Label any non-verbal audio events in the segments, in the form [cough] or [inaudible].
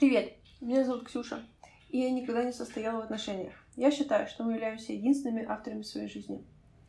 Привет, меня зовут Ксюша, и я никогда не состояла в отношениях. Я считаю, что мы являемся единственными авторами своей жизни.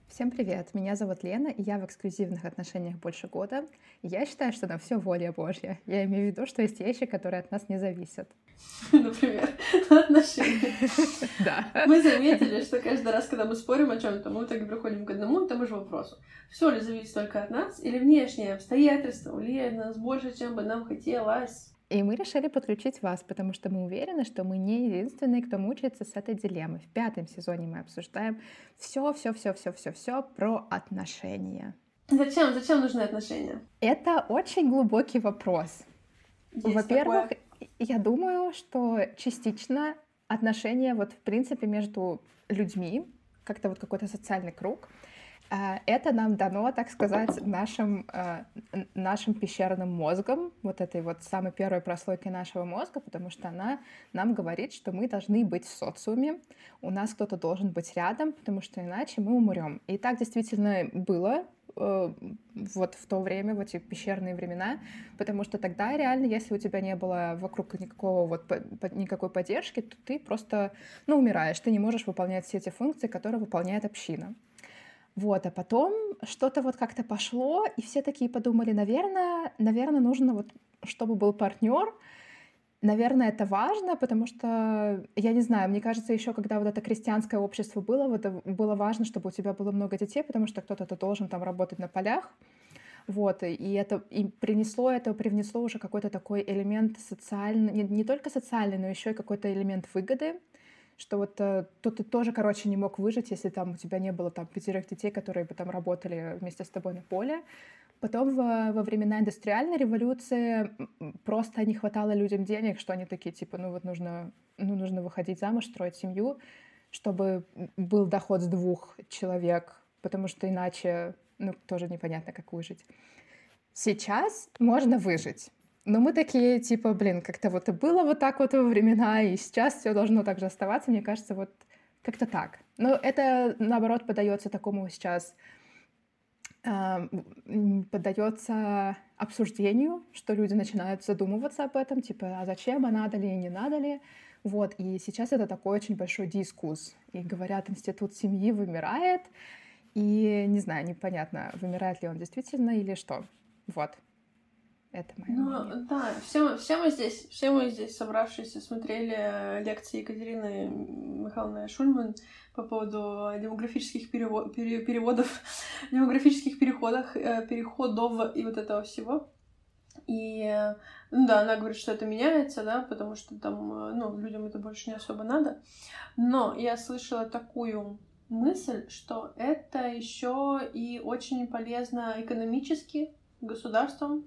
Всем привет! Меня зовут Лена, и я в эксклюзивных отношениях больше года. И я считаю, что на все воля Божья. Я имею в виду, что есть вещи, которые от нас не зависят. [laughs] Например, [laughs] отношения. [laughs] Да. Мы заметили, что каждый раз, когда мы спорим о чем-то, мы в итоге приходим к одному и тому же вопросу. Все ли зависит только от нас, или внешние обстоятельства влияют на нас больше, чем бы нам хотелось? И мы решили подключить вас, потому что мы уверены, что мы не единственные, кто мучается с этой дилеммой. В пятом сезоне мы обсуждаем все, все, все, все, все, все про отношения. Зачем? Зачем нужны отношения? Это очень глубокий вопрос. Во-первых, я думаю, что частично отношения вот в принципе между людьми, как-то вот какой-то социальный круг, это нам дано, так сказать, нашим, а, нашим пещерным мозгом, вот этой вот самой первой прослойкой нашего мозга, потому что она нам говорит, что мы должны быть в социуме, у нас кто-то должен быть рядом, потому что иначе мы умрем. И так действительно было э, вот в то время, в эти пещерные времена, потому что тогда реально, если у тебя не было вокруг никакого вот никакой поддержки, то ты просто, ну, умираешь, ты не можешь выполнять все эти функции, которые выполняет община. Вот, а потом что-то вот как-то пошло, и все такие подумали, наверное, наверное, нужно вот, чтобы был партнер, Наверное, это важно, потому что, я не знаю, мне кажется, еще когда вот это крестьянское общество было, вот э, было важно, чтобы у тебя было много детей, потому что кто-то должен там работать на полях. Вот, и это и принесло это, привнесло уже какой-то такой элемент социальный, не, не только социальный, но еще и какой-то элемент выгоды что вот э, то ты тоже, короче, не мог выжить, если там у тебя не было там пятерых детей, которые бы там работали вместе с тобой на поле. Потом во, во времена индустриальной революции просто не хватало людям денег, что они такие, типа, ну вот нужно, ну, нужно выходить замуж, строить семью, чтобы был доход с двух человек, потому что иначе, ну, тоже непонятно, как выжить. Сейчас можно выжить. Но мы такие, типа, блин, как-то вот и было вот так вот во времена, и сейчас все должно так же оставаться, мне кажется, вот как-то так. Но это, наоборот, подается такому сейчас, э, поддается обсуждению, что люди начинают задумываться об этом, типа, а зачем, а надо ли, не надо ли. Вот, и сейчас это такой очень большой дискус. И говорят, институт семьи вымирает, и не знаю, непонятно, вымирает ли он действительно или что. Вот. Это мое ну, мнение. Да, все, все мы здесь, все мы здесь собравшиеся смотрели лекции Екатерины Михайловны Шульман по поводу демографических перевод, пере, переводов, [laughs] демографических переходах, э, переходов и вот этого всего. И, ну да, она говорит, что это меняется, да, потому что там, э, ну, людям это больше не особо надо. Но я слышала такую мысль, что это еще и очень полезно экономически государством,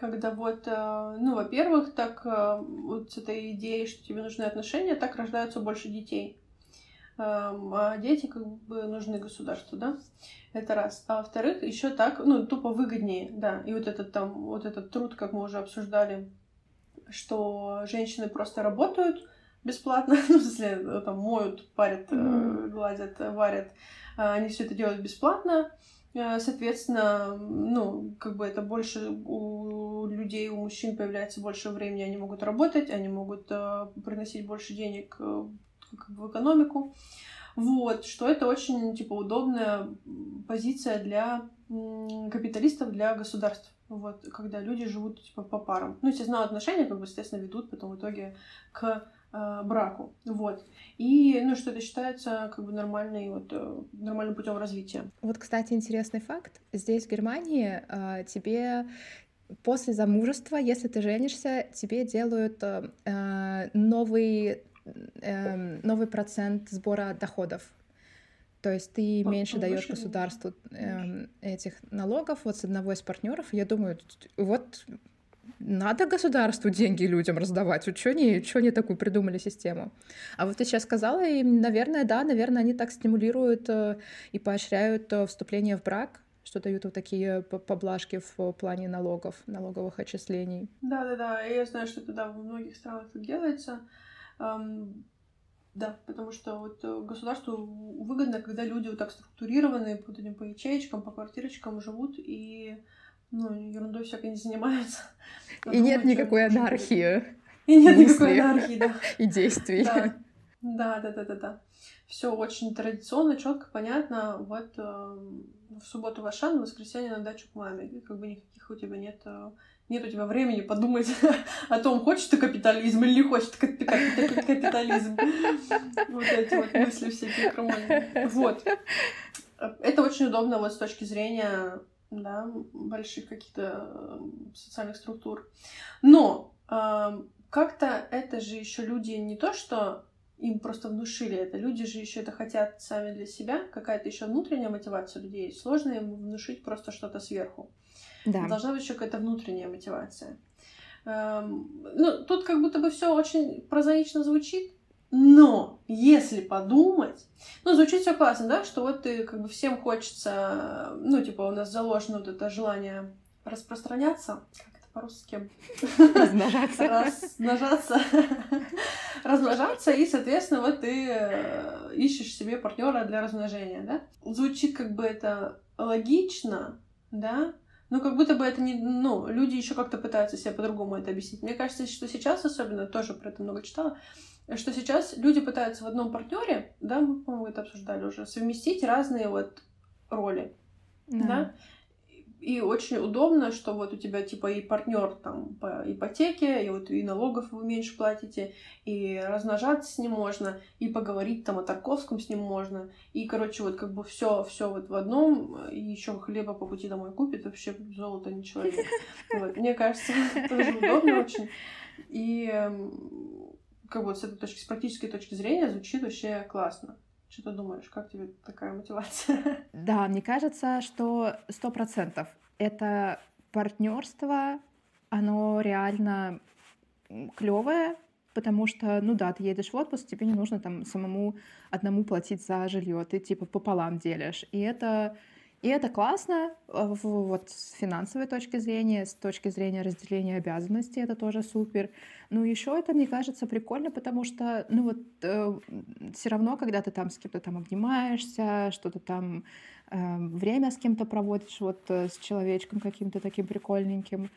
когда вот, э, ну, во-первых, так э, вот с этой идеей, что тебе нужны отношения, так рождаются больше детей. Эм, а дети как бы нужны государству, да? Это раз. А во-вторых, еще так, ну, тупо выгоднее, да. И вот этот там, вот этот труд, как мы уже обсуждали, что женщины просто работают бесплатно, [laughs] ну, в смысле, там, моют, парят, mm-hmm. гладят, варят. А они все это делают бесплатно. Соответственно, ну, как бы это больше у людей, у мужчин появляется больше времени, они могут работать, они могут э, приносить больше денег э, как бы в экономику. Вот, что это очень, типа, удобная позиция для капиталистов, для государств. Вот, когда люди живут, типа, по парам. Ну, естественно, отношения, как бы, естественно, ведут потом в итоге к э, браку. Вот. И, ну, что это считается, как бы, нормальной, вот, э, нормальным путем развития. Вот, кстати, интересный факт. Здесь, в Германии, э, тебе после замужества, если ты женишься, тебе делают э, новый, э, новый процент сбора доходов. То есть ты меньше даешь государству э, этих налогов вот с одного из партнеров. Я думаю, вот надо государству деньги людям раздавать. Вот что они, что они такую придумали систему? А вот ты сейчас сказала, и, наверное, да, наверное, они так стимулируют э, и поощряют э, вступление в брак, что дают вот такие поблажки в плане налогов, налоговых отчислений. Да, да, да. Я знаю, что это да, в многих странах так делается. Да, потому что вот э, государству выгодно, когда люди вот так структурированные, вот этим по ячеечкам, по квартирочкам живут и ну, ерундой всякой не занимаются. И нет никакой анархии. И нет никакой анархии, да. [laughs] И действий. Да. Да, да, да, да. Все очень традиционно, четко, понятно. Вот э, в субботу в Ашан, в воскресенье на дачу к маме. И как бы никаких у тебя нет э, нет у тебя времени подумать [laughs] о том, хочешь ты капитализм или не хочешь ты капитализм. [laughs] Вот эти вот мысли всякие крамольные. Вот. Это очень удобно вот с точки зрения да, больших каких-то э, социальных структур. Но э, как-то это же еще люди не то, что им просто внушили это. Люди же еще это хотят сами для себя. Какая-то еще внутренняя мотивация людей. Сложно им внушить просто что-то сверху. Да. Должна быть еще какая-то внутренняя мотивация. Эм, ну, тут как будто бы все очень прозаично звучит, но если подумать, ну, звучит все классно, да, что вот ты как бы всем хочется, ну, типа у нас заложено вот это желание распространяться, как это по-русски? Размножаться. Размножаться. Размножаться, и, соответственно, вот ты э, ищешь себе партнера для размножения, да? Звучит как бы это логично, да, ну, как будто бы это не... Ну, люди еще как-то пытаются себе по-другому это объяснить. Мне кажется, что сейчас особенно, тоже про это много читала, что сейчас люди пытаются в одном партнере, да, мы, по-моему, это обсуждали уже, совместить разные вот роли, да, да? И очень удобно, что вот у тебя типа и партнер там по ипотеке, и вот и налогов вы меньше платите, и размножаться с ним можно, и поговорить там о Тарковском с ним можно. И, короче, вот как бы все все вот в одном, и еще хлеба по пути домой купит, вообще золото не человек. [laughs] Вот. Мне кажется, [laughs] тоже удобно очень. И эм, как бы с этой точки, с практической точки зрения звучит вообще классно. Что ты думаешь, как тебе такая мотивация? [laughs] Да, мне кажется, что сто процентов это партнерство, оно реально клевое, потому что, ну да, ты едешь в отпуск, тебе не нужно там самому одному платить за жилье, ты типа пополам делишь. И это и это классно э, вот с финансовой точки зрения, с точки зрения разделения обязанностей, это тоже супер. Ну, еще это, мне кажется, прикольно, потому что, ну вот, э, все равно, когда ты там с кем-то там обнимаешься, что-то там э, время с кем-то проводишь, вот э, с человечком каким-то таким прикольненьким,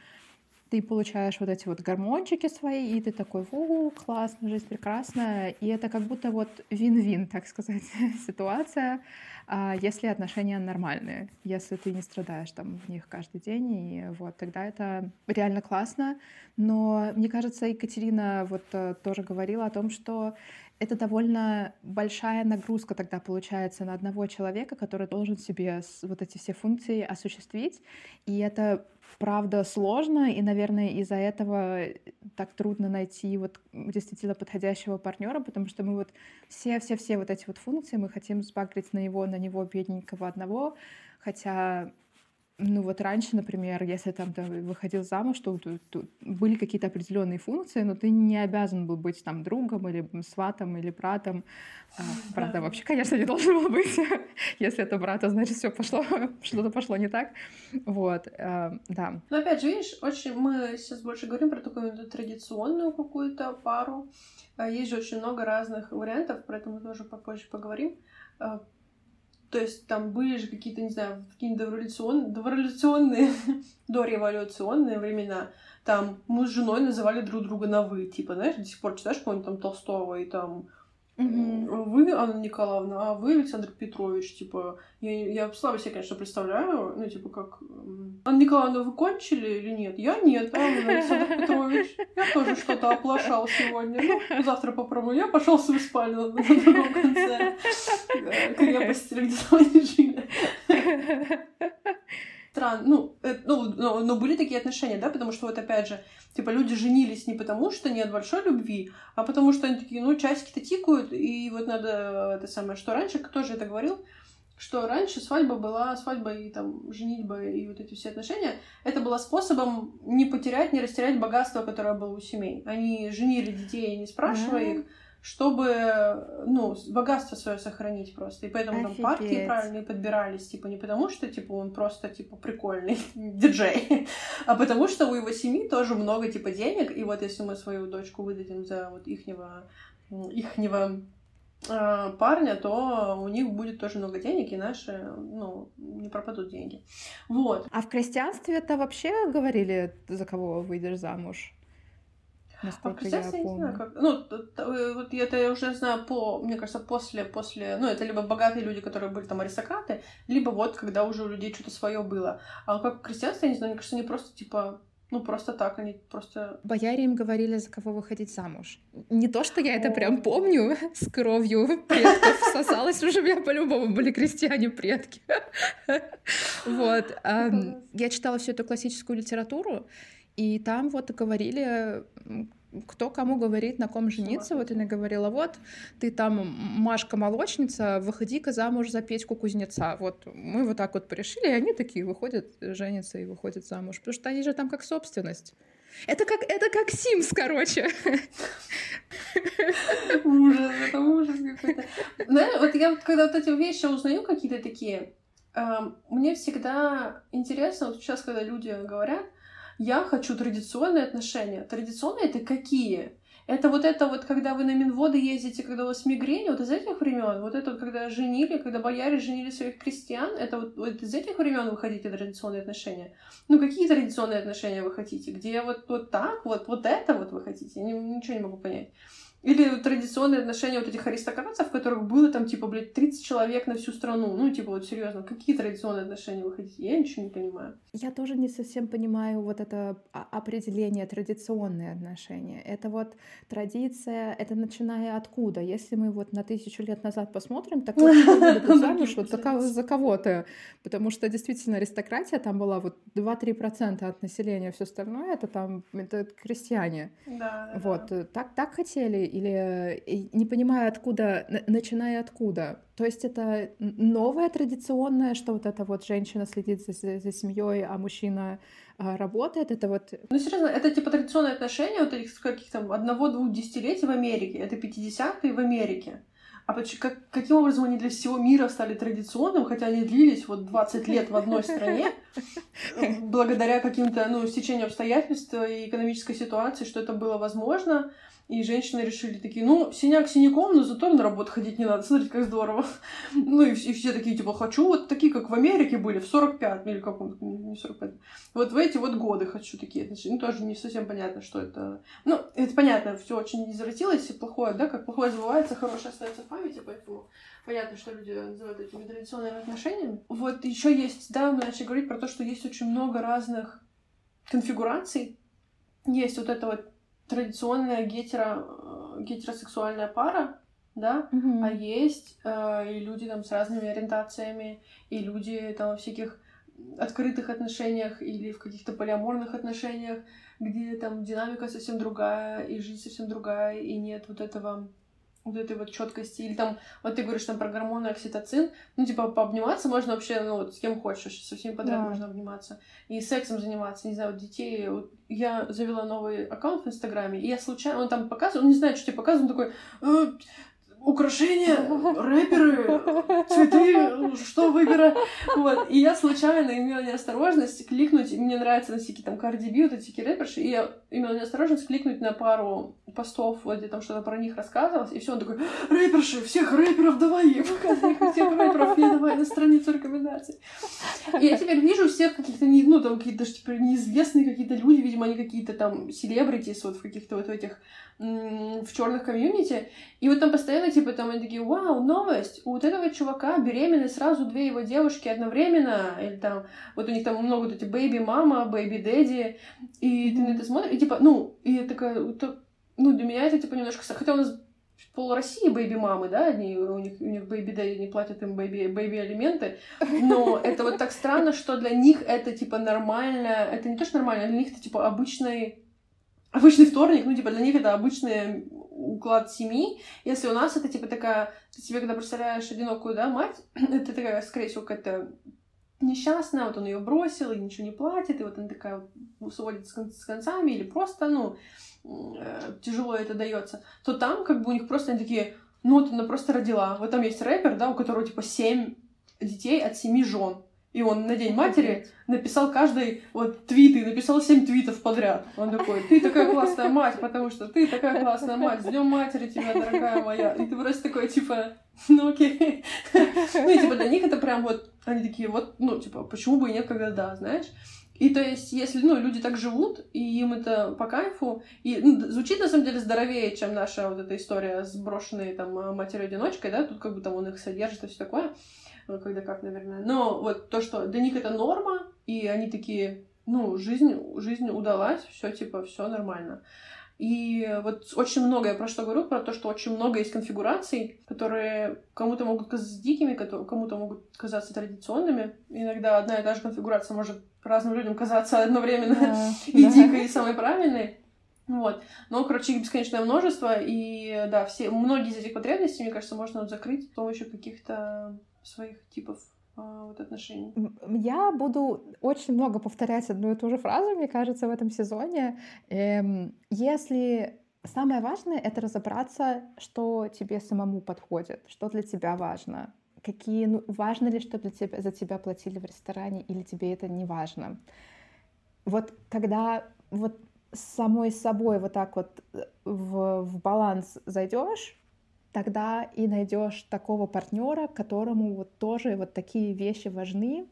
ты получаешь вот эти вот гормончики свои, и ты такой, о, классно, жизнь прекрасная. И это как будто вот вин-вин, так сказать, [laughs] ситуация, а если отношения нормальные, если ты не страдаешь там в них каждый день, и вот тогда это реально классно. Но мне кажется, Екатерина вот э, тоже говорила о том, что это довольно большая нагрузка тогда получается на одного человека, который должен себе вот эти все функции осуществить. И это правда сложно, и, наверное, из-за этого так трудно найти вот действительно подходящего партнера, потому что мы вот все-все-все вот эти вот функции мы хотим сбагрить на него, на него бедненького одного, хотя ну вот раньше, например, если там ты выходил замуж, то, то, то были какие-то определенные функции, но ты не обязан был быть там другом или сватом или братом. А, правда, вообще, конечно, не должен был быть. [laughs] Если это брат, то значит все пошло, [laughs] что-то пошло не так. Вот, а, да. Но опять же, видишь, очень мы сейчас больше говорим про такую традиционную какую-то пару. А, есть же очень много разных вариантов, про это мы тоже попозже поговорим то есть там были же какие-то, не знаю, какие-то дореволюционные, дореволюционные, [laughs] дореволюционные времена. Там мы с женой называли друг друга на «вы». Типа, знаешь, до сих пор читаешь какого-нибудь там Толстого и там Угу. Вы, Анна Николаевна, а вы, Александр Петрович, типа, я, я слабо себе, конечно, представляю, ну, типа, как... Анна Николаевна, вы кончили или нет? Я нет, а вы, Александр Петрович, я тоже что-то оплошал сегодня. Ну, завтра попробую. Я пошел в свою спальню на, на другом конце э, крепости, где мы жили странно, ну, э, ну, но, но были такие отношения, да, потому что вот опять же, типа люди женились не потому, что нет большой любви, а потому что они такие, ну, часики-то тикают, и вот надо это самое, что раньше, кто же это говорил, что раньше свадьба была, свадьба и там женитьба и вот эти все отношения, это было способом не потерять, не растерять богатство, которое было у семей. Они женили детей, не спрашивая mm-hmm. их, чтобы, ну, богатство свое сохранить просто. И поэтому Офигеть. там партии правильные подбирались, типа, не потому что, типа, он просто, типа, прикольный [laughs] диджей, [laughs] а потому что у его семьи тоже много, типа, денег, и вот если мы свою дочку выдадим за вот ихнего, ихнего э, парня, то у них будет тоже много денег, и наши, ну, не пропадут деньги. Вот. А в крестьянстве это вообще говорили, за кого выйдешь замуж? Насколько а я помню. Не знаю, как... Ну, э, вот это я уже знаю по, мне кажется, после, после, ну, это либо богатые люди, которые были там аристократы, либо вот когда уже у людей что-то свое было. А как крестьянство, я не знаю, мне кажется, они просто, типа, ну, просто так, они просто... Бояре им говорили, за кого выходить замуж. Не то, что я это прям помню [laughs] с кровью предков сосалась, уже у меня по-любому были крестьяне-предки. [laughs] Вот. Я читала всю эту классическую литературу, и там вот говорили кто кому говорит, на ком жениться. Вот она говорила, вот, ты там Машка-молочница, выходи-ка замуж за Петьку Кузнеца. Вот мы вот так вот порешили, и они такие выходят, женятся и выходят замуж. Потому что они же там как собственность. Это как, это как Sims, короче. Ужас, это ужас какой-то. Знаешь, вот я когда вот эти вещи узнаю какие-то такие, эм, мне всегда интересно, вот сейчас, когда люди говорят, я хочу традиционные отношения. Традиционные это какие? Это вот это вот, когда вы на Минводы ездите, когда у вас мигрень, вот из этих времен, вот это вот, когда женили, когда бояре женили своих крестьян, это вот, вот из этих времен вы хотите традиционные отношения. Ну, какие традиционные отношения вы хотите? Где вот, вот так, вот, вот это вот вы хотите? Я ничего не могу понять. Или традиционные отношения вот этих аристократов, в которых было там, типа, блядь, 30 человек на всю страну. Ну, типа, вот серьезно, какие традиционные отношения вы хотите? Я ничего не понимаю. Я тоже не совсем понимаю вот это определение традиционные отношения. Это вот традиция, это начиная откуда? Если мы вот на тысячу лет назад посмотрим, так вот [laughs] замуж вот за кого-то. Потому что действительно аристократия там была вот 2-3% от населения, все остальное это там это крестьяне. Да, вот, так, так хотели или не понимаю, откуда, начиная откуда. То есть это новое традиционное, что вот эта вот женщина следит за, за семьей, а мужчина а, работает, это вот... Ну, серьезно, это типа традиционные отношения вот этих каких то одного-двух десятилетий в Америке, это 50-е в Америке. А как, каким образом они для всего мира стали традиционным, хотя они длились вот 20 лет в одной стране, [laughs] благодаря каким-то, ну, стечению обстоятельств и экономической ситуации, что это было возможно, и женщины решили такие, ну, синяк синяком, но зато на работу ходить не надо. Смотрите, как здорово. [laughs] Ну, и, и все такие, типа, хочу вот такие, как в Америке были, в 45, или каком не 45. Вот в эти вот годы хочу такие. Значит, ну, тоже не совсем понятно, что это... Ну, это понятно, все очень извратилось, и плохое, да, как плохое забывается, хорошее остается в памяти, поэтому понятно, что люди называют этими традиционными отношениями. Вот еще есть, да, мы начали говорить про то, что есть очень много разных конфигураций. Есть вот это вот традиционная гетеро, э, гетеросексуальная пара, да, mm-hmm. а есть э, и люди там с разными ориентациями, и люди там во всяких открытых отношениях или в каких-то полиаморных отношениях, где там динамика совсем другая, и жизнь совсем другая, и нет вот этого вот этой вот четкости. Или там, вот ты говоришь там про гормоны окситоцин, ну, типа, пообниматься можно вообще, ну, вот с кем хочешь, со всеми подряд да. можно обниматься. И сексом заниматься, не знаю, вот детей. Вот я завела новый аккаунт в Инстаграме, и я случайно, он там показывал, он не знает, что тебе показывает, он такой, э, украшения, рэперы, цветы, что выбирать. Вот. И я случайно имела неосторожность кликнуть, мне нравятся на всякие там B, вот эти рэперши, и я имела неосторожность кликнуть на пару постов, вот где там что-то про них рассказывалось, и все, он такой, рэперши, всех рэперов давай, показывай всех рэперов, и давай на страницу рекомендаций. И я теперь вижу всех каких-то, не, ну, там, какие-то типа, неизвестные какие-то люди, видимо, они какие-то там celebrities вот в каких-то вот этих в черных комьюнити, и вот там постоянно, типа, там они такие, вау, новость, у вот этого чувака беременны сразу две его девушки одновременно, или там, вот у них там много вот эти baby-mama, baby-daddy, и ты на это смотришь, и типа, ну, и я такая, ну, для меня это, типа, немножко, хотя у нас пол России baby-мамы, да, они, у них, у них baby-daddy не платят им baby, baby-алименты, но это вот так странно, что для них это, типа, нормально, это не то, что нормально, для них это, типа, обычный обычный вторник, ну, типа, для них это обычный уклад семьи. Если у нас это, типа, такая... Ты себе, когда представляешь одинокую, да, мать, [clears throat] это такая, скорее всего, какая-то несчастная, вот он ее бросил и ничего не платит, и вот она такая сводит с концами, или просто, ну, э, тяжело это дается, то там как бы у них просто они такие, ну вот она просто родила. Вот там есть рэпер, да, у которого типа семь детей от семи жен. И он на День матери написал каждый вот твиты, написал семь твитов подряд. Он такой, ты такая классная мать, потому что ты такая классная мать, с Днем матери тебя, дорогая моя. И ты просто такой, типа, ну окей. Ну и типа для них это прям вот, они такие, вот, ну типа, почему бы и нет, когда да, знаешь? И то есть, если, ну, люди так живут, и им это по кайфу, и ну, звучит, на самом деле, здоровее, чем наша вот эта история с брошенной, там, матерью-одиночкой, да, тут как бы там он их содержит и все такое, когда как, наверное. Но вот то, что для них это норма, и они такие, ну, жизнь, жизнь удалась, все типа, все нормально. И вот очень много, я про что говорю, про то, что очень много есть конфигураций, которые кому-то могут казаться дикими, кому-то могут казаться традиционными. Иногда одна и та же конфигурация может разным людям казаться одновременно yeah, [laughs] и yeah. дикой, и самой правильной. Вот. Но, короче, их бесконечное множество, и да, все, многие из этих потребностей, мне кажется, можно вот закрыть с помощью каких-то своих типов а, вот отношений. Я буду очень много повторять одну и ту же фразу, мне кажется, в этом сезоне. Эм, если самое важное — это разобраться, что тебе самому подходит, что для тебя важно, какие, ну, важно ли, чтобы тебя, за тебя платили в ресторане, или тебе это не важно. Вот когда вот самой собой вот так вот э, в, в баланс зайдешь, тогда и найдешь такого партнера, которому вот тоже вот такие вещи важны,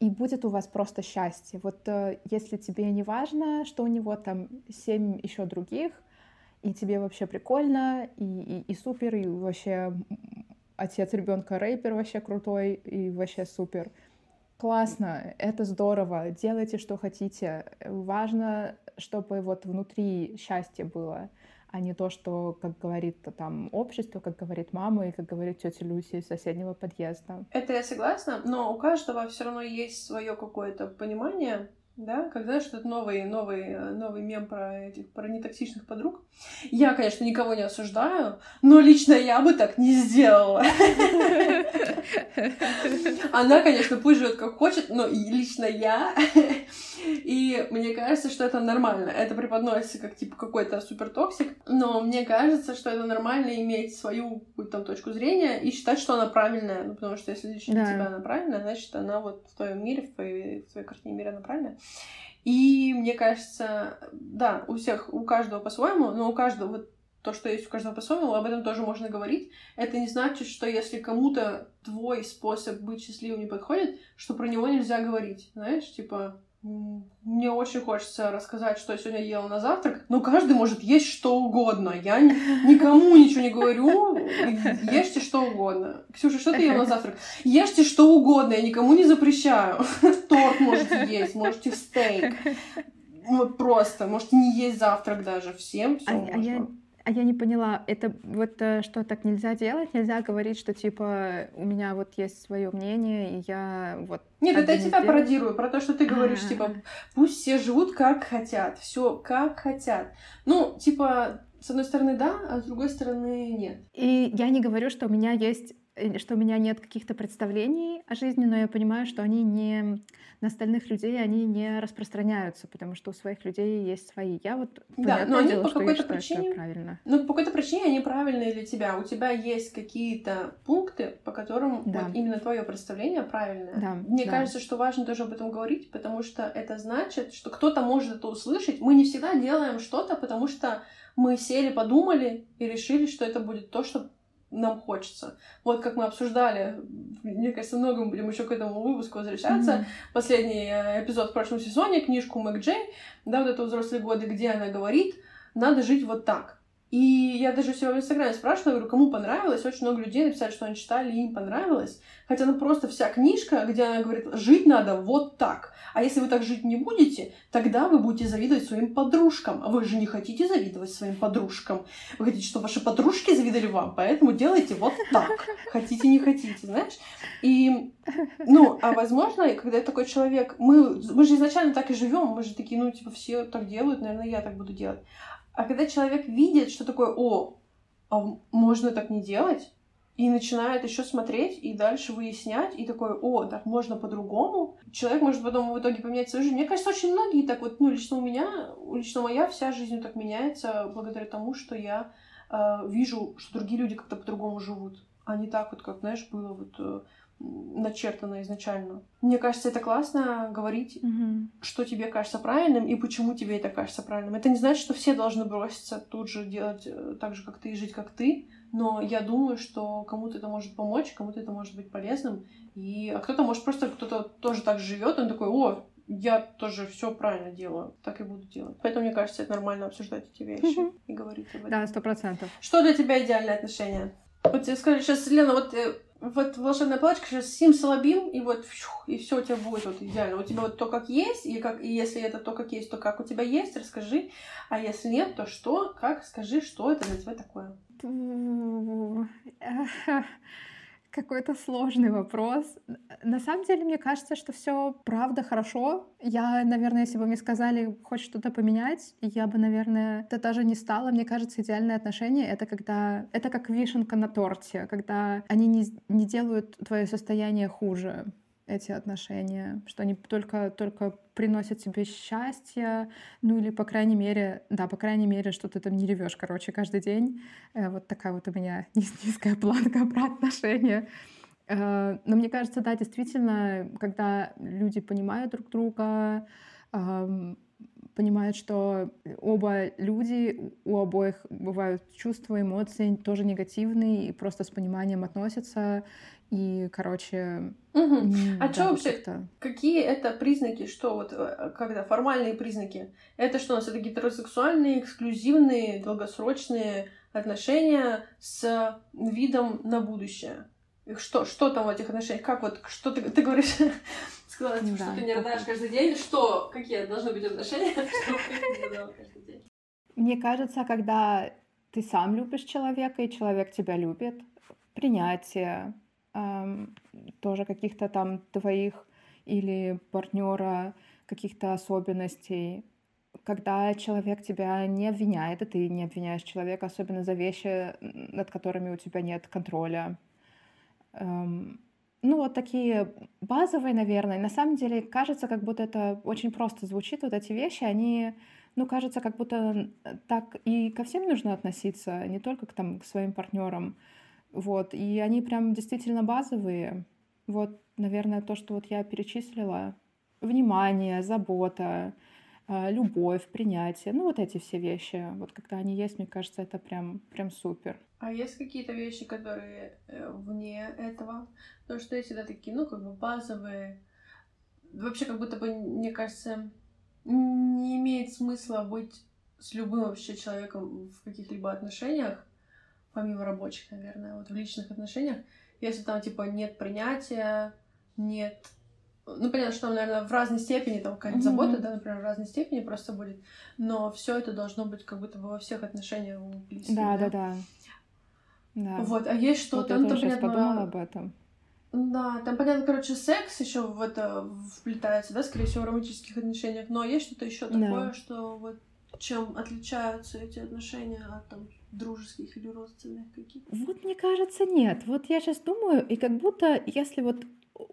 и будет у вас просто счастье. Вот э, если тебе не важно, что у него там семь еще других, и тебе вообще прикольно, и, и, и супер, и вообще отец ребенка рэпер вообще крутой, и вообще супер. Классно, это здорово, делайте, что хотите. Важно, чтобы вот внутри счастье было а не то, что, как говорит там общество, как говорит мама и как говорит тетя Люси из соседнего подъезда. Это я согласна, но у каждого все равно есть свое какое-то понимание да, как знаешь, этот новый, новый, новый мем про этих, про нетоксичных подруг. Я, конечно, никого не осуждаю, но лично я бы так не сделала. Она, конечно, пусть живет как хочет, но лично я. И мне кажется, что это нормально. Это преподносится как, типа, какой-то супер toxic, но мне кажется, что это нормально иметь свою какую-то там точку зрения и считать, что она правильная. Ну, потому что если лично для тебя она правильная, значит, она вот в твоем мире, в твоей, в твоей картине мира она правильная. И мне кажется, да, у всех, у каждого по-своему, но у каждого вот то, что есть у каждого по-своему, об этом тоже можно говорить. Это не значит, что если кому-то твой способ быть счастливым не подходит, что про него нельзя говорить. Знаешь, типа, мне очень хочется рассказать, что я сегодня ела на завтрак, но каждый может есть что угодно. Я никому ничего не говорю. Ешьте что угодно. Ксюша, что ты ела на завтрак? Ешьте что угодно, я никому не запрещаю. [laughs] Торт можете есть, можете стейк. Вот просто, можете не есть завтрак даже. Всем все а, а я а я не поняла, это вот э, что так нельзя делать? Нельзя говорить, что типа у меня вот есть свое мнение, и я вот. Нет, это я тебя пародирую, про то, что ты говоришь, А-а-а. типа, пусть все живут как хотят, все как хотят. Ну, типа, с одной стороны, да, а с другой стороны, нет. И я не говорю, что у меня есть что у меня нет каких-то представлений о жизни, но я понимаю, что они не на остальных людей они не распространяются, потому что у своих людей есть свои. Я вот да, но они дело, по какой-то причине правильно. Ну по какой-то причине они правильные для тебя. У тебя есть какие-то пункты, по которым да. вот именно твое представление правильное. Да, Мне да. кажется, что важно тоже об этом говорить, потому что это значит, что кто-то может это услышать. Мы не всегда делаем что-то, потому что мы сели, подумали и решили, что это будет то, что нам хочется. Вот как мы обсуждали, мне кажется, много мы будем еще к этому выпуску возвращаться. Mm-hmm. Последний э, эпизод в прошлом сезоне, книжку Мэг Джей, да, вот это «Взрослые годы», где она говорит, надо жить вот так. И я даже себя в Инстаграме спрашивала, говорю, кому понравилось. Очень много людей написали, что они читали, и им понравилось. Хотя ну просто вся книжка, где она говорит, жить надо вот так. А если вы так жить не будете, тогда вы будете завидовать своим подружкам. А вы же не хотите завидовать своим подружкам. Вы хотите, чтобы ваши подружки завидовали вам, поэтому делайте вот так. Хотите, не хотите, знаешь? И, ну, а возможно, когда такой человек, мы, мы же изначально так и живем, мы же такие, ну, типа, все так делают, наверное, я так буду делать. А когда человек видит, что такое, о, а можно так не делать, и начинает еще смотреть и дальше выяснять, и такой, о, так можно по-другому. Человек может потом в итоге поменять свою жизнь. Мне кажется, очень многие так вот, ну, лично у меня, лично моя вся жизнь так меняется благодаря тому, что я э, вижу, что другие люди как-то по-другому живут, а не так вот, как, знаешь, было вот э, начертано изначально. Мне кажется, это классно говорить, угу. что тебе кажется правильным и почему тебе это кажется правильным. Это не значит, что все должны броситься тут же делать э, так же, как ты, и жить как ты. Но я думаю, что кому-то это может помочь, кому-то это может быть полезным. И а кто-то может просто кто-то тоже так живет, он такой, о, я тоже все правильно делаю, так и буду делать. Поэтому, мне кажется, это нормально обсуждать эти вещи mm-hmm. и говорить об этом. Да, сто процентов. Что для тебя идеальное отношение? Вот тебе сказали сейчас, Лена, вот э, вот волшебная палочка сейчас сим салабим, и вот и все у тебя будет вот идеально. У тебя вот то, как есть, и, как, и если это то, как есть, то как у тебя есть, расскажи. А если нет, то что, как, скажи, что это для тебя такое. [laughs] Какой-то сложный вопрос. На самом деле, мне кажется, что все правда хорошо. Я, наверное, если бы мне сказали, хочешь что-то поменять, я бы, наверное, это даже не стала. Мне кажется, идеальные отношения — это когда... Это как вишенка на торте, когда они не, не делают твое состояние хуже эти отношения, что они только, только приносят тебе счастье, ну или, по крайней мере, да, по крайней мере, что ты там не ревешь, короче, каждый день. Э, вот такая вот у меня [laughs] низкая планка про отношения. Э, но мне кажется, да, действительно, когда люди понимают друг друга, понимают, что оба люди, у обоих бывают чувства, эмоции тоже негативные, и просто с пониманием относятся, и, короче... Угу. А да, что вообще, какие это признаки, что вот, э, когда формальные признаки? Это что у нас, это гетеросексуальные, эксклюзивные, долгосрочные отношения с видом на будущее? Что, что там в этих отношениях? Как вот, что ты, ты говоришь, [laughs] сказала, типа, да, что ты не рыдаешь каждый день? Что, какие должны быть отношения, [laughs] чтобы ты не рыдала каждый день? Мне кажется, когда ты сам любишь человека, и человек тебя любит, принятие, эм, тоже каких-то там твоих или партнера каких-то особенностей, когда человек тебя не обвиняет, и ты не обвиняешь человека, особенно за вещи, над которыми у тебя нет контроля. Эм, ну, вот такие базовые, наверное. На самом деле, кажется, как будто это очень просто звучит, вот эти вещи, они, ну, кажется, как будто так и ко всем нужно относиться, не только к, там, к своим партнерам. Вот, и они прям действительно базовые. Вот, наверное, то, что вот я перечислила. Внимание, забота, а, любовь, принятие. Ну, вот эти все вещи. Вот когда они есть, мне кажется, это прям, прям супер. А есть какие-то вещи, которые э, вне этого? Потому что эти, да, такие, ну, как бы базовые. Вообще, как будто бы, мне кажется, не имеет смысла быть с любым вообще человеком в каких-либо отношениях, помимо рабочих, наверное, вот в личных отношениях, если там, типа, нет принятия, нет... Ну, понятно, что там, наверное, в разной степени там какая-то mm-hmm. забота, да, например, в разной степени просто будет, но все это должно быть как будто бы во всех отношениях близких. Да, да, да. да. Вот, а есть что-то, вот ну, я понятно... подумала об этом. Да, там, понятно, короче, секс еще в это вплетается, да, скорее всего, в романтических отношениях, но есть что-то еще такое, да. что вот чем отличаются эти отношения от там дружеских или родственных каких-то? Вот мне кажется, нет. Вот я сейчас думаю, и как будто если вот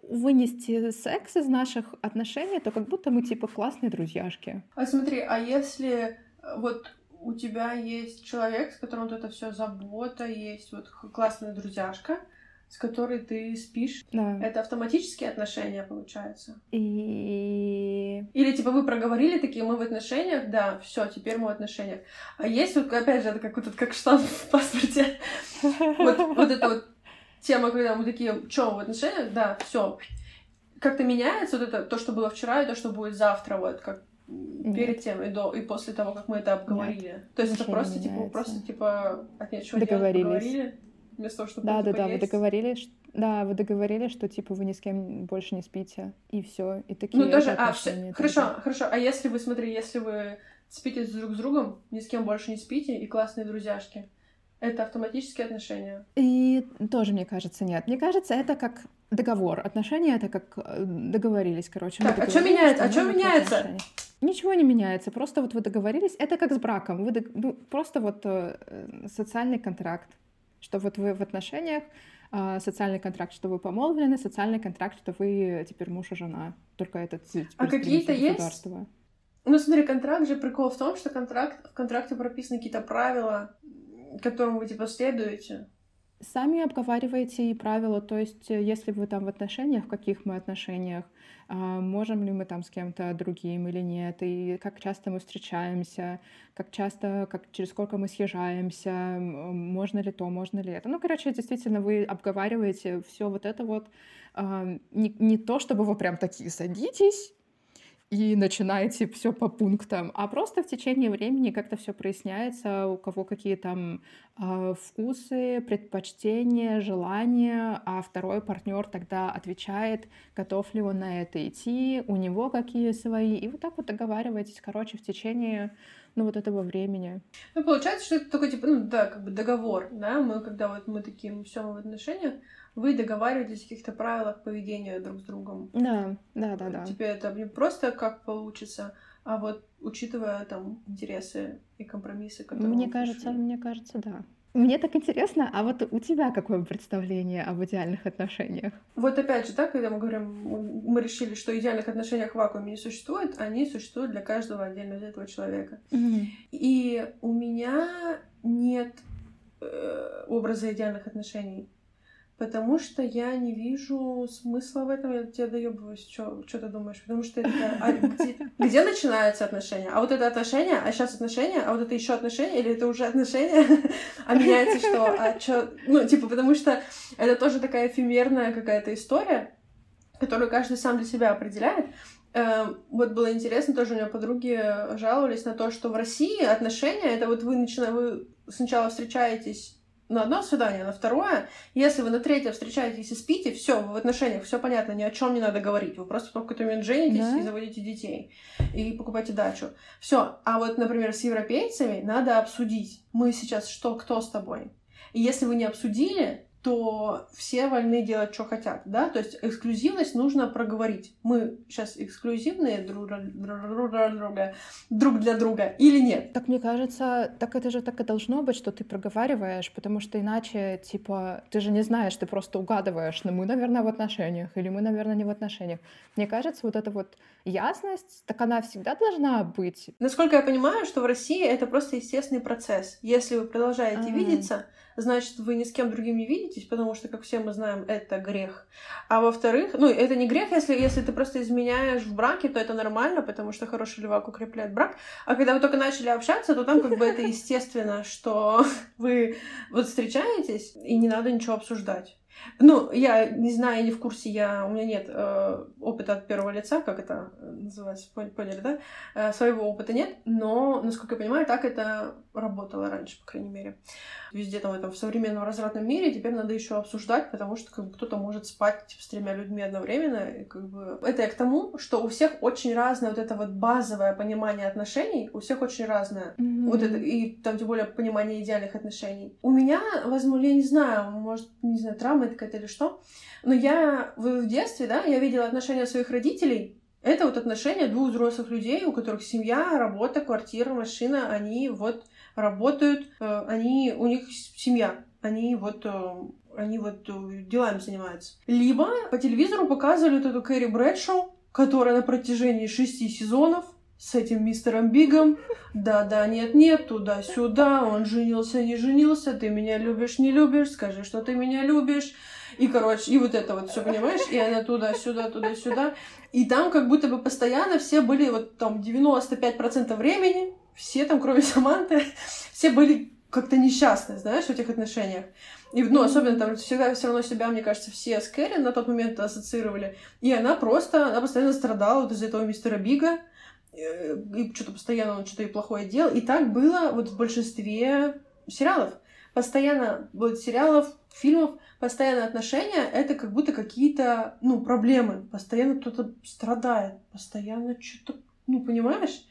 вынести секс из наших отношений, то как будто мы типа классные друзьяшки. А смотри, а если э, вот у тебя есть человек, с которым вот это все забота, есть вот классная друзьяшка, с которой ты спишь, да. это автоматические отношения, получается. И... Или типа вы проговорили такие, мы в отношениях, да, все, теперь мы в отношениях. А есть вот, опять же, это как вот как штамп в паспорте. [laughs] Вот, вот эта вот тема, когда мы такие, что в отношениях, да, все. Как-то меняется вот это, то, что было вчера, и то, что будет завтра, вот, как перед тем и до и после того, как мы это обговорили. Нет, то есть это просто типа просто типа от нечего договорились. Делать, поговорили вместо того, чтобы да, да, да, вы договорились, да, вы договорились, что типа вы ни с кем больше не спите и все, и такие. Ну тоже, а все, хорошо, хорошо. А если вы смотри, если вы спите друг с другом, ни с кем больше не спите и классные друзьяшки, это автоматические отношения? И тоже, мне кажется, нет. Мне кажется, это как договор. Отношения это как э, договорились, короче. Так, а что меняется? А что меняется? Ничего не меняется, просто вот вы договорились. Это как с браком. Вы, вы просто вот э, социальный контракт что вот вы в отношениях, а, социальный контракт, что вы помолвлены, социальный контракт, что вы теперь муж и жена. Только этот А какие-то есть? Ну, смотри, контракт же прикол в том, что контракт, в контракте прописаны какие-то правила, которым вы типа следуете. Сами обговариваете и правила, то есть э, если вы там в отношениях, в каких мы отношениях, а, можем ли мы там с кем-то другим или нет, и как часто мы встречаемся, как часто, как через сколько мы съезжаемся, можно ли то, можно ли это. Ну, короче, действительно, вы обговариваете все вот это вот. А, не, не то, чтобы вы прям такие садитесь, и начинаете все по пунктам, а просто в течение времени как-то все проясняется, у кого какие там вкусы, предпочтения, желания, а второй партнер тогда отвечает, готов ли он на это идти, у него какие свои, и вот так вот договариваетесь, короче, в течение ну, вот этого времени. Ну, получается, что это такой, типа, ну, да, как бы договор, да, мы, когда вот мы такие, все мы в отношениях, вы договариваетесь о каких-то правилах поведения друг с другом. Да, да, да, да. Теперь это не просто как получится, а вот учитывая там интересы и компромиссы, которые... Мне кажется, мне кажется, да. Мне так интересно, а вот у тебя какое представление об идеальных отношениях? Вот опять же, да, когда мы говорим, мы решили, что идеальных отношениях в вакууме не существует, они существуют для каждого отдельно взятого человека. Mm-hmm. И у меня нет э, образа идеальных отношений потому что я не вижу смысла в этом, я тебе доебываюсь, что ты думаешь, потому что это а где, где начинаются отношения? А вот это отношения, а сейчас отношения, а вот это еще отношения, или это уже отношения, а меняется что? А что? Ну, типа, потому что это тоже такая эфемерная какая-то история, которую каждый сам для себя определяет. Эм, вот было интересно, тоже у меня подруги жаловались на то, что в России отношения, это вот вы, начина... вы сначала встречаетесь на одно свидание, на второе. Если вы на третье встречаетесь и спите, все, в отношениях все понятно, ни о чем не надо говорить. Вы просто в какой-то момент женитесь да? и заводите детей и покупаете дачу. Все. А вот, например, с европейцами надо обсудить. Мы сейчас что, кто с тобой? И если вы не обсудили, то все вольны делать, что хотят, да, то есть эксклюзивность нужно проговорить. Мы сейчас эксклюзивные друг, друг, друга, друг для друга или нет? Так мне кажется, так это же так и должно быть, что ты проговариваешь, потому что иначе, типа, ты же не знаешь, ты просто угадываешь, ну мы, наверное, в отношениях, или мы, наверное, не в отношениях. Мне кажется, вот эта вот ясность, так она всегда должна быть. Насколько я понимаю, что в России это просто естественный процесс. Если вы продолжаете А-а-а. видеться, значит, вы ни с кем другим не видитесь, потому что, как все мы знаем, это грех. А во-вторых, ну, это не грех, если, если ты просто изменяешь в браке, то это нормально, потому что хороший левак укрепляет брак. А когда вы только начали общаться, то там как бы это [laughs] естественно, что [laughs] вы вот встречаетесь, и не надо ничего обсуждать. Ну, я не знаю, я не в курсе, я, у меня нет э, опыта от первого лица, как это называется, поняли, да? Э, своего опыта нет, но, насколько я понимаю, так это работало раньше, по крайней мере. Везде там, этом, в современном развратном мире теперь надо еще обсуждать, потому что как бы, кто-то может спать типа, с тремя людьми одновременно. И, как бы... Это я к тому, что у всех очень разное вот это вот базовое понимание отношений, у всех очень разное. Mm-hmm. Вот это, и там тем более понимание идеальных отношений. У меня, возможно, я не знаю, может, не знаю, травма какая-то или что, но я в, в детстве, да, я видела отношения своих родителей, это вот отношения двух взрослых людей, у которых семья, работа, квартира, машина, они вот работают, э, они, у них семья, они вот э, они вот э, делами занимаются. Либо по телевизору показывали вот эту Кэрри Брэдшоу, которая на протяжении шести сезонов с этим мистером Бигом. Да-да, нет-нет, туда-сюда, он женился, не женился, ты меня любишь, не любишь, скажи, что ты меня любишь. И, короче, и вот это вот все, понимаешь? И она туда-сюда, туда-сюда. И там как будто бы постоянно все были вот там 95% времени все там, кроме Саманты, все были как-то несчастны, знаешь, в этих отношениях. И, ну, особенно там всегда все равно себя, мне кажется, все с Кэрри на тот момент ассоциировали. И она просто, она постоянно страдала вот из-за этого мистера Бига. Э, и что-то постоянно он что-то и плохое делал. И так было вот в большинстве сериалов. Постоянно вот сериалов, фильмов, постоянно отношения — это как будто какие-то, ну, проблемы. Постоянно кто-то страдает. Постоянно что-то, ну, понимаешь?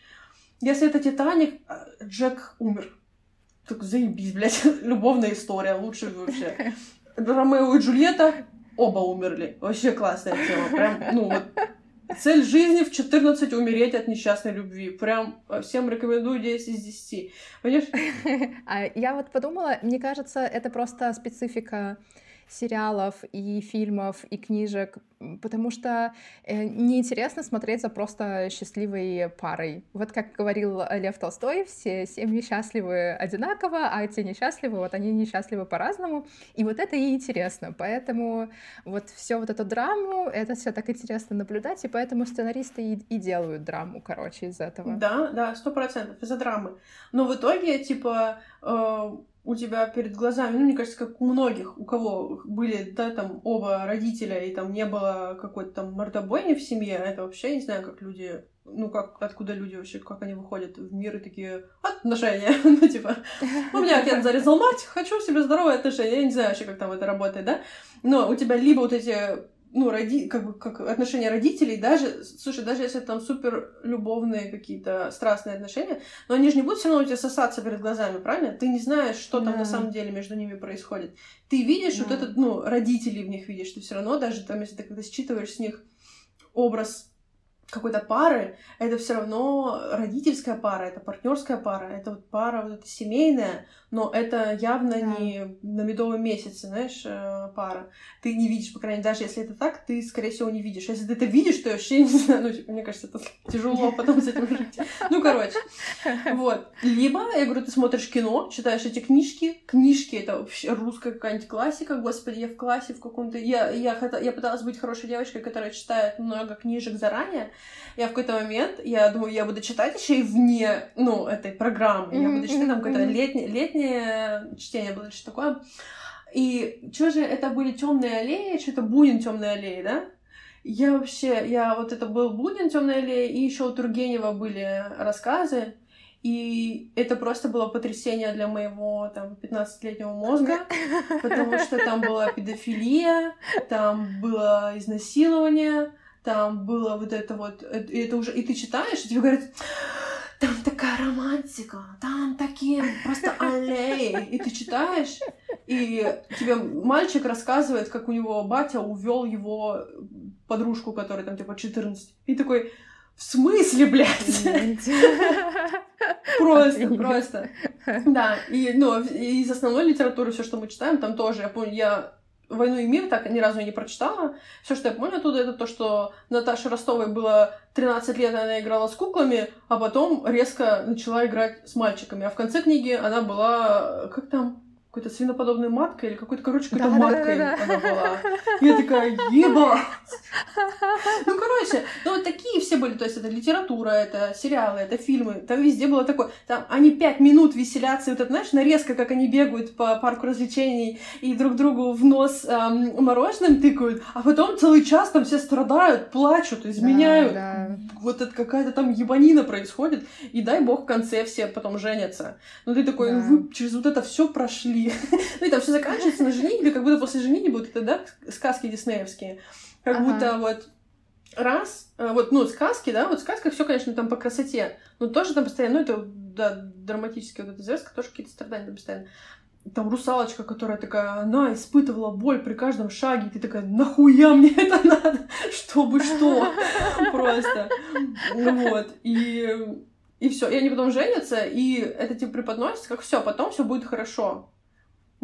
Если это Титаник, а, Джек умер. Так заебись, блядь, [laughs] любовная история, лучше вообще. [laughs] Ромео и Джульетта оба умерли. Вообще классная тема. Прям, ну вот, цель жизни в 14 умереть от несчастной любви. Прям всем рекомендую 10 из 10. Понимаешь? [laughs] А я вот подумала, мне кажется, это просто специфика сериалов и фильмов и книжек, потому что э, неинтересно смотреть за просто счастливой парой. Вот как говорил Лев Толстой, все семьи счастливы одинаково, а те несчастливы, вот они несчастливы по-разному, и вот это и интересно. Поэтому вот все вот эту драму, это все так интересно наблюдать, и поэтому сценаристы и, и делают драму, короче, из этого. Да, да, сто процентов из-за драмы. Но в итоге, типа, э у тебя перед глазами, ну, мне кажется, как у многих, у кого были, да, там, оба родителя, и там не было какой-то там мордобойни в семье, это вообще, не знаю, как люди ну, как, откуда люди вообще, как они выходят в мир и такие отношения, [laughs] ну, типа, у меня отец зарезал мать, хочу себе здоровые отношения, я не знаю вообще, как там это работает, да, но у тебя либо вот эти ну, роди... как бы как отношения родителей, даже, слушай, даже если там супер любовные какие-то страстные отношения, но они же не будут все равно у тебя сосаться перед глазами, правильно? Ты не знаешь, что там на самом деле между ними происходит. Ты видишь вот этот, ну, родителей в них видишь, ты все равно даже там, если ты когда считываешь с них образ какой-то пары, это все равно родительская пара, это партнерская пара, это вот пара вот эта семейная, но это явно да. не на медовом месяце, знаешь, э, пара. Ты не видишь, по крайней мере, даже если это так, ты, скорее всего, не видишь. Если ты это видишь, то я вообще не [laughs] знаю, ну, типа, мне кажется, это тяжело потом с этим жить. Ну, короче, вот. Либо, я говорю, ты смотришь кино, читаешь эти книжки, книжки — это вообще русская какая-нибудь классика, господи, я в классе в каком-то... Я, я, я пыталась быть хорошей девочкой, которая читает много книжек заранее, я в какой-то момент, я думаю, я буду читать еще и вне, ну, этой программы. Я буду читать там какое-то летнее, летнее чтение было, что такое. И что же это были темные аллеи, что это Бунин темные аллеи, да? Я вообще, я вот это был Бунин темные аллеи, и еще у Тургенева были рассказы. И это просто было потрясение для моего там 15-летнего мозга, потому что там была педофилия, там было изнасилование, там было вот это вот, э, и это уже, и ты читаешь, и тебе говорят, там такая романтика, там такие просто аллеи, и ты читаешь, и тебе мальчик рассказывает, как у него батя увел его подружку, которая там типа 14, и такой, в смысле, блядь? Просто, просто. Да, и, ну, из основной литературы все, что мы читаем, там тоже, я помню, я «Войну и мир» так ни разу не прочитала. Все, что я помню оттуда, это то, что Наташе Ростовой было 13 лет, она играла с куклами, а потом резко начала играть с мальчиками. А в конце книги она была... Как там? Какой-то свиноподобной маткой или какой-то, короче, какой-то да, маткой да, да, она была. Я такая, еба! Ну, короче, ну вот такие все были, то есть это литература, это сериалы, это фильмы, там везде было такое, там они пять минут веселятся, и вот это, знаешь, нарезка, как они бегают по парку развлечений и друг другу в нос эм, мороженым тыкают, а потом целый час там все страдают, плачут, изменяют. Да, да. Вот это какая-то там ебанина происходит, и дай бог в конце все потом женятся. Ну ты такой, да. ну вы через вот это все прошли, [laughs] Ну и там все заканчивается на женитьбе, как будто после женитьбы будут это, да, сказки диснеевские. Как ага. будто вот раз, э, вот, ну, сказки, да, вот в сказках все, конечно, там по красоте, но тоже там постоянно, ну, это, да, драматический вот этот зверск, тоже какие-то страдания там постоянно. Там русалочка, которая такая, она испытывала боль при каждом шаге, и ты такая, нахуя мне это надо, чтобы что, [laughs] просто. Вот, и и все, и они потом женятся, и это типа преподносится, как все, потом все будет хорошо.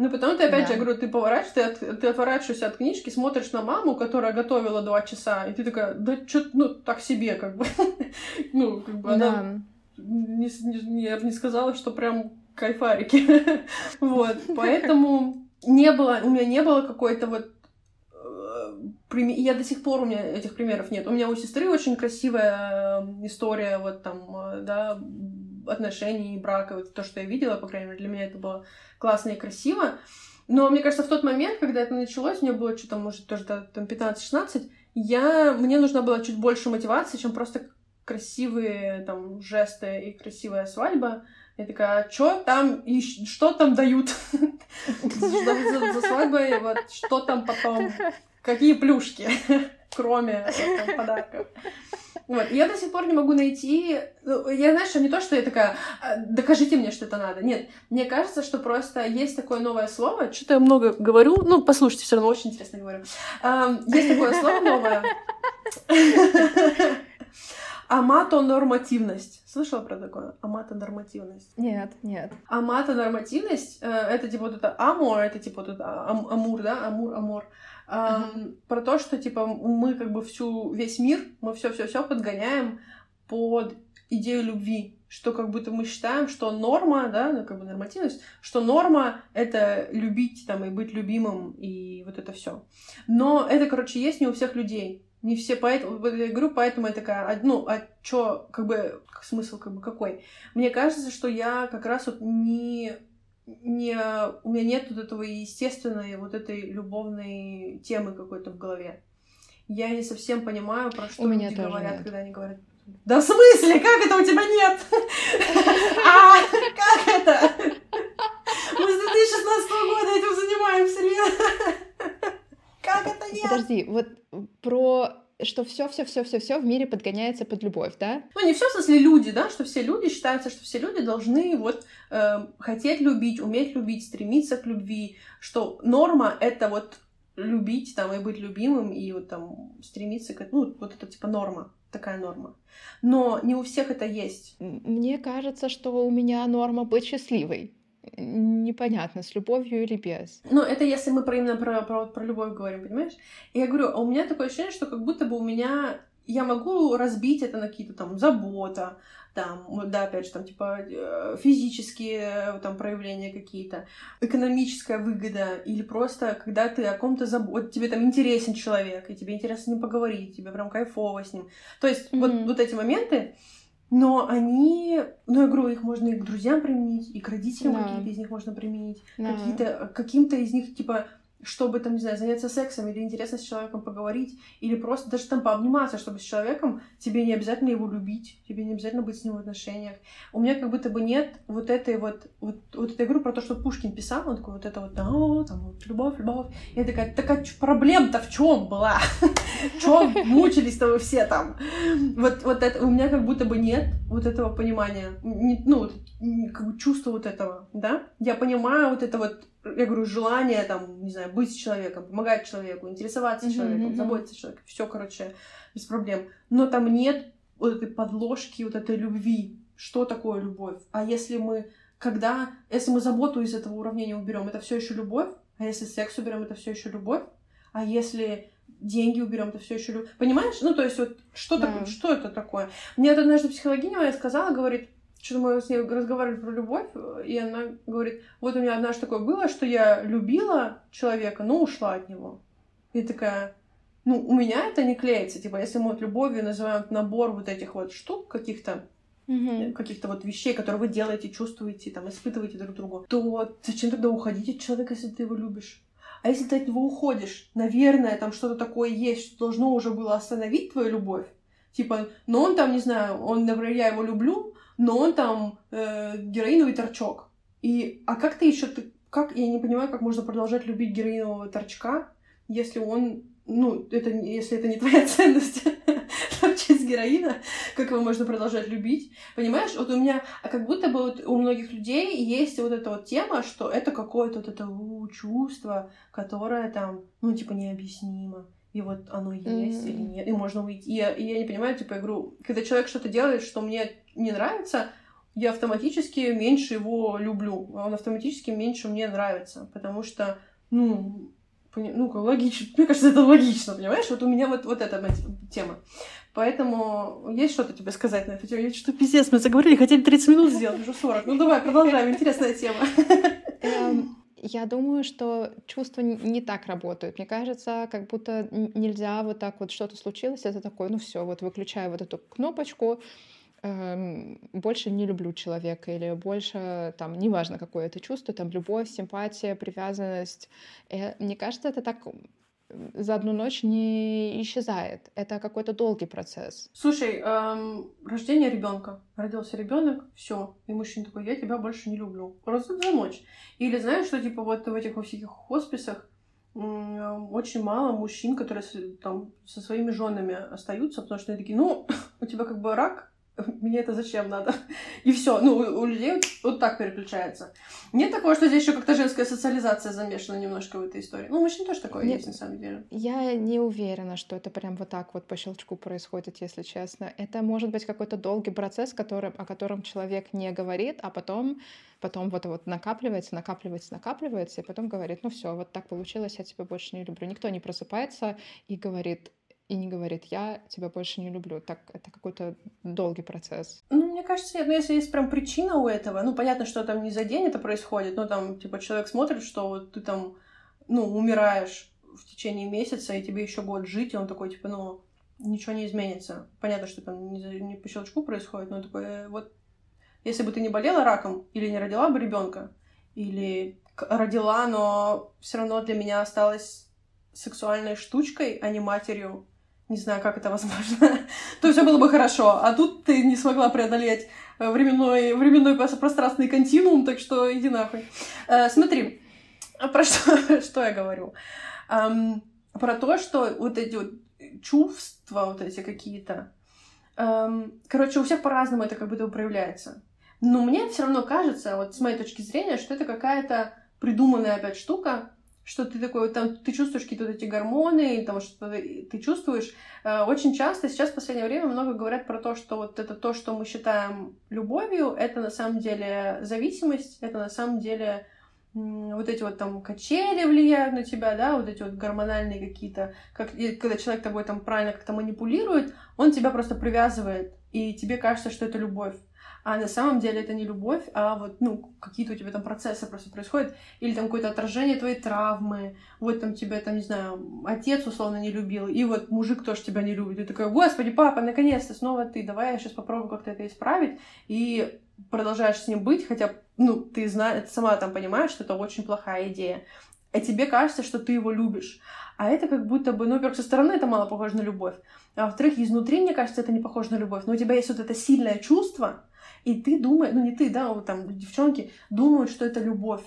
Ну, потом ты опять да. же, я говорю, ты поворачиваешься, ты, от, ты отворачиваешься от книжки, смотришь на маму, которая готовила два часа, и ты такая, да что ну, так себе, как бы. [laughs] ну, как бы она... Не, не, я бы не сказала, что прям кайфарики. [laughs] вот, [laughs] поэтому не было, у меня не было какой-то вот э, я до сих пор у меня этих примеров нет. У меня у сестры очень красивая э, история вот там, э, да, отношений, брака, вот то, что я видела, по крайней мере, для меня это было классно и красиво. Но мне кажется, в тот момент, когда это началось, мне было что-то, может, тоже там 15-16, я... мне нужна была чуть больше мотивации, чем просто красивые там жесты и красивая свадьба. Я такая, а что там и что там дают за свадьбой, вот что там потом, какие плюшки, [laughs] кроме подарков. Вот. я до сих пор не могу найти... Ну, я, что не то, что я такая, «А, докажите мне, что это надо. Нет, мне кажется, что просто есть такое новое слово. Что-то я много говорю. Ну, послушайте, все равно очень интересно говорю. Есть такое слово новое. [laughs] Аматонормативность. Слышала про такое? Аматонормативность? Нет, нет. Аматонормативность э, — это типа вот это амор, это типа вот это амур, да? Амур, амор. Про то, что типа мы как бы всю весь мир, мы все все все подгоняем под идею любви, что как будто мы считаем, что норма, да, ну, как бы нормативность, что норма это любить там и быть любимым и вот это все. Но это, короче, есть не у всех людей. Не все поэтому, я говорю, поэтому я такая, ну, а чё, как бы, смысл, как бы, какой? Мне кажется, что я как раз вот не не, у меня нет вот этого естественной вот этой любовной темы какой-то в голове. Я не совсем понимаю, про что у меня люди говорят, нет. когда они говорят Да в смысле? Как это у тебя нет? [laughs] А, как это? Мы с 2016 года этим занимаемся, Лена. Как это нет? Подожди, вот про что все, все, все, все, все в мире подгоняется под любовь, да? Ну, не все, в смысле, люди, да, что все люди считаются, что все люди должны вот э, хотеть любить, уметь любить, стремиться к любви, что норма это вот любить там и быть любимым и вот там стремиться к ну вот это типа норма такая норма. Но не у всех это есть. Мне кажется что у меня норма быть счастливой непонятно, с любовью или без. Ну, это если мы про именно про, про, про любовь говорим, понимаешь? И я говорю, а у меня такое ощущение, что как будто бы у меня я могу разбить это на какие-то там забота, там, да, опять же, там, типа, э, физические там проявления какие-то, экономическая выгода, или просто, когда ты о ком-то забот, тебе там интересен человек, и тебе интересно с ним поговорить, тебе прям кайфово с ним. То есть mm-hmm. вот, вот эти моменты, но они, ну, я говорю, их можно и к друзьям применить, и к родителям да. какие-то из них можно применить, да. какие-то, каким-то из них, типа, чтобы, там, не знаю, заняться сексом или интересно с человеком поговорить, или просто даже там пообниматься, чтобы с человеком тебе не обязательно его любить, тебе не обязательно быть с ним в отношениях. У меня как будто бы нет вот этой вот, вот, вот этой игры про то, что Пушкин писал, он такой вот это вот, да, там, вот, любовь, любовь. Я такая, так а проблема-то в чем была? Чем мучились-то вы все там? Вот, вот это, у меня как будто бы нет вот этого понимания, ну, чувства вот этого, да? Я понимаю вот это вот я говорю, желание, там, не знаю, быть человеком, помогать человеку, интересоваться mm-hmm, человеком, mm-hmm. заботиться о человеке, все, короче, без проблем. Но там нет вот этой подложки, вот этой любви. Что такое любовь? А если мы, когда, если мы заботу из этого уравнения уберем, это все еще любовь? А если секс уберем, это все еще любовь? А если деньги уберем, это все еще любовь? Понимаешь? Ну, то есть, вот что, да. так, что это такое? Мне однажды психологиня моя сказала, говорит, что-то мы с ней разговаривали про любовь, и она говорит, вот у меня однажды такое было, что я любила человека, но ушла от него. И такая, ну, у меня это не клеится. Типа, если мы вот любовью называем набор вот этих вот штук каких-то, mm-hmm. каких-то вот вещей, которые вы делаете, чувствуете, там, испытываете друг другу, то зачем тогда уходить от человека, если ты его любишь? А если ты от него уходишь, наверное, там что-то такое есть, что должно уже было остановить твою любовь. Типа, ну он там, не знаю, он, например, я его люблю, но он там э, героиновый торчок. И, а как ты еще, ты, как, я не понимаю, как можно продолжать любить героинового торчка, если он, ну, это, если это не твоя [laughs] ценность, [laughs] торчить героина, как его можно продолжать любить, понимаешь? Вот у меня, а как будто бы вот у многих людей есть вот эта вот тема, что это какое-то вот это у, чувство, которое там, ну, типа, необъяснимо и вот оно есть mm-hmm. или нет, и можно уйти. И я, и я не понимаю, типа, игру, когда человек что-то делает, что мне не нравится, я автоматически меньше его люблю, а он автоматически меньше мне нравится, потому что, ну, ну, логично, мне кажется, это логично, понимаешь? Вот у меня вот, вот эта тема. Поэтому есть что-то тебе сказать на эту тему? Я что-то пиздец, мы заговорили, хотели 30 минут сделать, уже 40. Ну давай, продолжаем, интересная тема. Я думаю, что чувства не так работают. Мне кажется, как будто нельзя вот так вот что-то случилось, это такое, ну все, вот выключаю вот эту кнопочку, эм, больше не люблю человека или больше там неважно какое это чувство, там любовь, симпатия, привязанность. Э, мне кажется, это так за одну ночь не исчезает. Это какой-то долгий процесс. Слушай, эм, рождение ребенка. Родился ребенок, все. И мужчина такой, я тебя больше не люблю. Просто за ночь. Или знаешь, что типа вот в этих во всяких хосписах очень мало мужчин, которые там со своими женами остаются, потому что они такие, ну, [laughs] у тебя как бы рак, мне это зачем надо? И все. Ну, у людей вот, вот так переключается. Нет такого, что здесь еще как-то женская социализация замешана немножко в этой истории. Ну, мужчин тоже такое Нет, есть, на самом деле. Я не уверена, что это прям вот так вот по щелчку происходит, если честно. Это может быть какой-то долгий процесс, который, о котором человек не говорит, а потом, потом вот, вот накапливается, накапливается, накапливается, и потом говорит, ну все, вот так получилось, я тебя больше не люблю. Никто не просыпается и говорит, и не говорит, я тебя больше не люблю. Так это какой-то долгий процесс. Ну, мне кажется, ну, если есть прям причина у этого, ну, понятно, что там не за день это происходит, но там, типа, человек смотрит, что вот ты там, ну, умираешь в течение месяца, и тебе еще год жить, и он такой, типа, ну, ничего не изменится. Понятно, что там не, не по щелчку происходит, но такой, э, вот, если бы ты не болела раком, или не родила бы ребенка, или родила, но все равно для меня осталась сексуальной штучкой, а не матерью, Не знаю, как это возможно. [laughs] То все было бы хорошо. А тут ты не смогла преодолеть э, временной, временной пространственный континуум, так что иди нахуй. Э, смотри, про [laughs] что, что я говорю? Про то, что вот эти вот чувства, вот эти какие-то, короче, у всех по-разному это как будто проявляется. Но мне все равно кажется, вот с моей точки зрения, что это какая-то придуманная опять штука, что ты такой, там, ты чувствуешь какие-то вот эти гормоны, там, что ты чувствуешь. Э, очень часто сейчас в последнее время много говорят про то, что вот это то, что мы считаем любовью, это на самом деле зависимость, это на самом деле вот эти вот там качели влияют на тебя, да, вот эти вот гормональные какие-то, как, когда человек тобой там правильно как-то манипулирует, он тебя просто привязывает, и тебе кажется, что это любовь а на самом деле это не любовь, а вот, ну, какие-то у тебя там процессы просто происходят, или там какое-то отражение твоей травмы, вот там тебя, там, не знаю, отец условно не любил, и вот мужик тоже тебя не любит, и ты такой, господи, папа, наконец-то снова ты, давай я сейчас попробую как-то это исправить, и продолжаешь с ним быть, хотя, ну, ты знаешь, сама там понимаешь, что это очень плохая идея, а тебе кажется, что ты его любишь. А это как будто бы, ну, во-первых, со стороны это мало похоже на любовь, а во-вторых, изнутри, мне кажется, это не похоже на любовь, но у тебя есть вот это сильное чувство, и ты думаешь, ну не ты, да, вот там девчонки думают, что это любовь,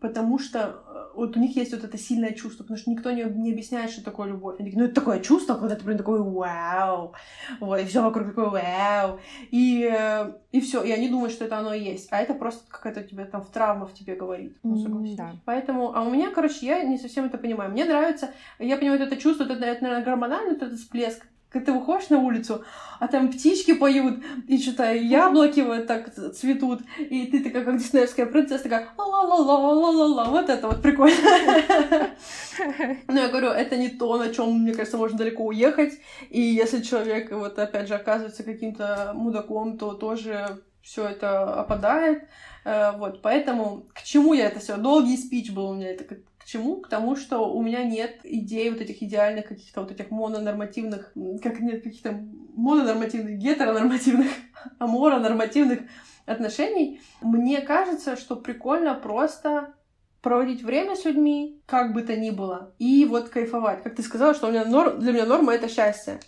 потому что э, вот у них есть вот это сильное чувство, потому что никто не, не объясняет, что такое любовь. Они говорят, ну это такое чувство, когда ты прям такой вау, вот, и все вокруг такое вау, и, э, и все, и они думают, что это оно и есть, а это просто какая-то тебе там в травма в тебе говорит, ну, согласись. Да. Поэтому, а у меня, короче, я не совсем это понимаю. Мне нравится, я понимаю вот это чувство, это, это наверное, гормональный вот этот всплеск, ты выходишь на улицу, а там птички поют, и что-то яблоки вот так цветут, и ты такая, как диснеевская принцесса, такая ла-ла-ла-ла-ла-ла-ла, вот это вот прикольно. [laughs] Но я говорю, это не то, на чем, мне кажется, можно далеко уехать, и если человек, вот опять же, оказывается каким-то мудаком, то тоже все это опадает. Э, вот, поэтому к чему я это все? Долгий спич был у меня, это к чему? К тому, что у меня нет идей вот этих идеальных каких-то вот этих мононормативных, как нет каких-то мононормативных, гетеронормативных, [laughs] аморонормативных отношений. Мне кажется, что прикольно просто проводить время с людьми, как бы то ни было, и вот кайфовать. Как ты сказала, что у меня норм, для меня норма — это счастье.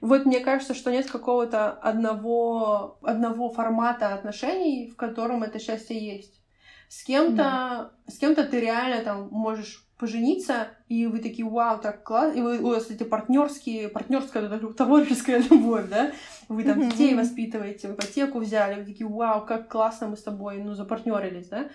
Вот мне кажется, что нет какого-то одного, одного формата отношений, в котором это счастье есть. С кем-то, да. с кем-то ты реально там можешь пожениться, и вы такие, вау, так классно, и вы, у вас эти партнерские, партнерская, товарищеская [laughs] любовь, да, вы там детей воспитываете, в ипотеку взяли, вы такие, вау, как классно мы с тобой, ну, запартнерились, да,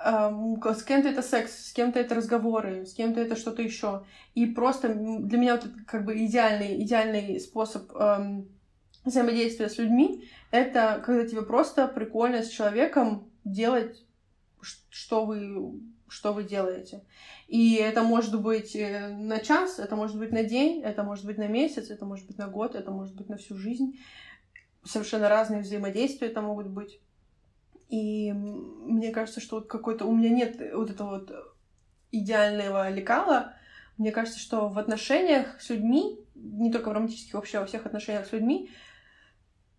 с кем-то это секс, с кем-то это разговоры, с кем-то это что-то еще. И просто для меня вот это как бы идеальный, идеальный способ эм, взаимодействия с людьми — это когда тебе просто прикольно с человеком делать, что вы, что вы делаете. И это может быть э, на час, это может быть на день, это может быть на месяц, это может быть на год, это может быть на всю жизнь. Совершенно разные взаимодействия это могут быть. И мне кажется, что вот какой-то... У меня нет вот этого вот идеального лекала. Мне кажется, что в отношениях с людьми, не только в романтических, вообще во всех отношениях с людьми,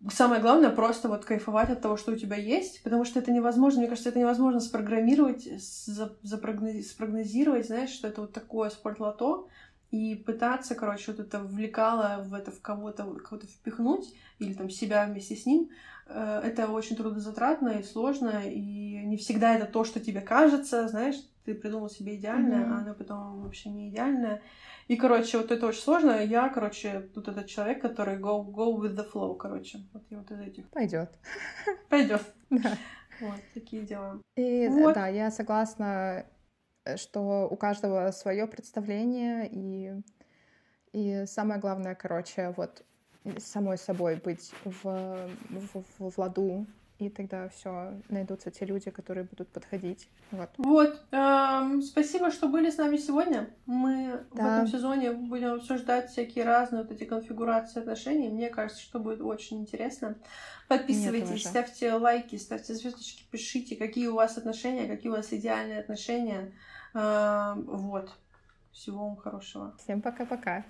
самое главное просто вот кайфовать от того, что у тебя есть, потому что это невозможно, мне кажется, это невозможно спрограммировать, спрогнозировать, знаешь, что это вот такое спортлото, и пытаться, короче, вот это влекало в это в кого-то кого-то впихнуть или там себя вместе с ним, э, это очень трудозатратно и сложно, и не всегда это то, что тебе кажется, знаешь, ты придумал себе идеальное, mm-hmm. а оно потом вообще не идеальное. И, короче, вот это очень сложно. Я, короче, тут этот человек, который go, go with the flow, короче. Вот я вот из этих. Пойдет. Пойдет. [laughs] Да. Вот, такие дела. И вот. да, я согласна, э, что у каждого свое представление, и, и самое главное, короче, вот самой собой быть в, в, в, в ладу и тогда все найдутся те люди, которые будут подходить. Вот. Вот. Эм, спасибо, что были с нами сегодня. Мы да. в этом сезоне будем обсуждать всякие разные вот эти конфигурации отношений. Мне кажется, что будет очень интересно. Подписывайтесь, ставьте лайки, ставьте звездочки, пишите, какие у вас отношения, какие у вас идеальные отношения. Эм, вот. Всего вам хорошего. Всем пока-пока.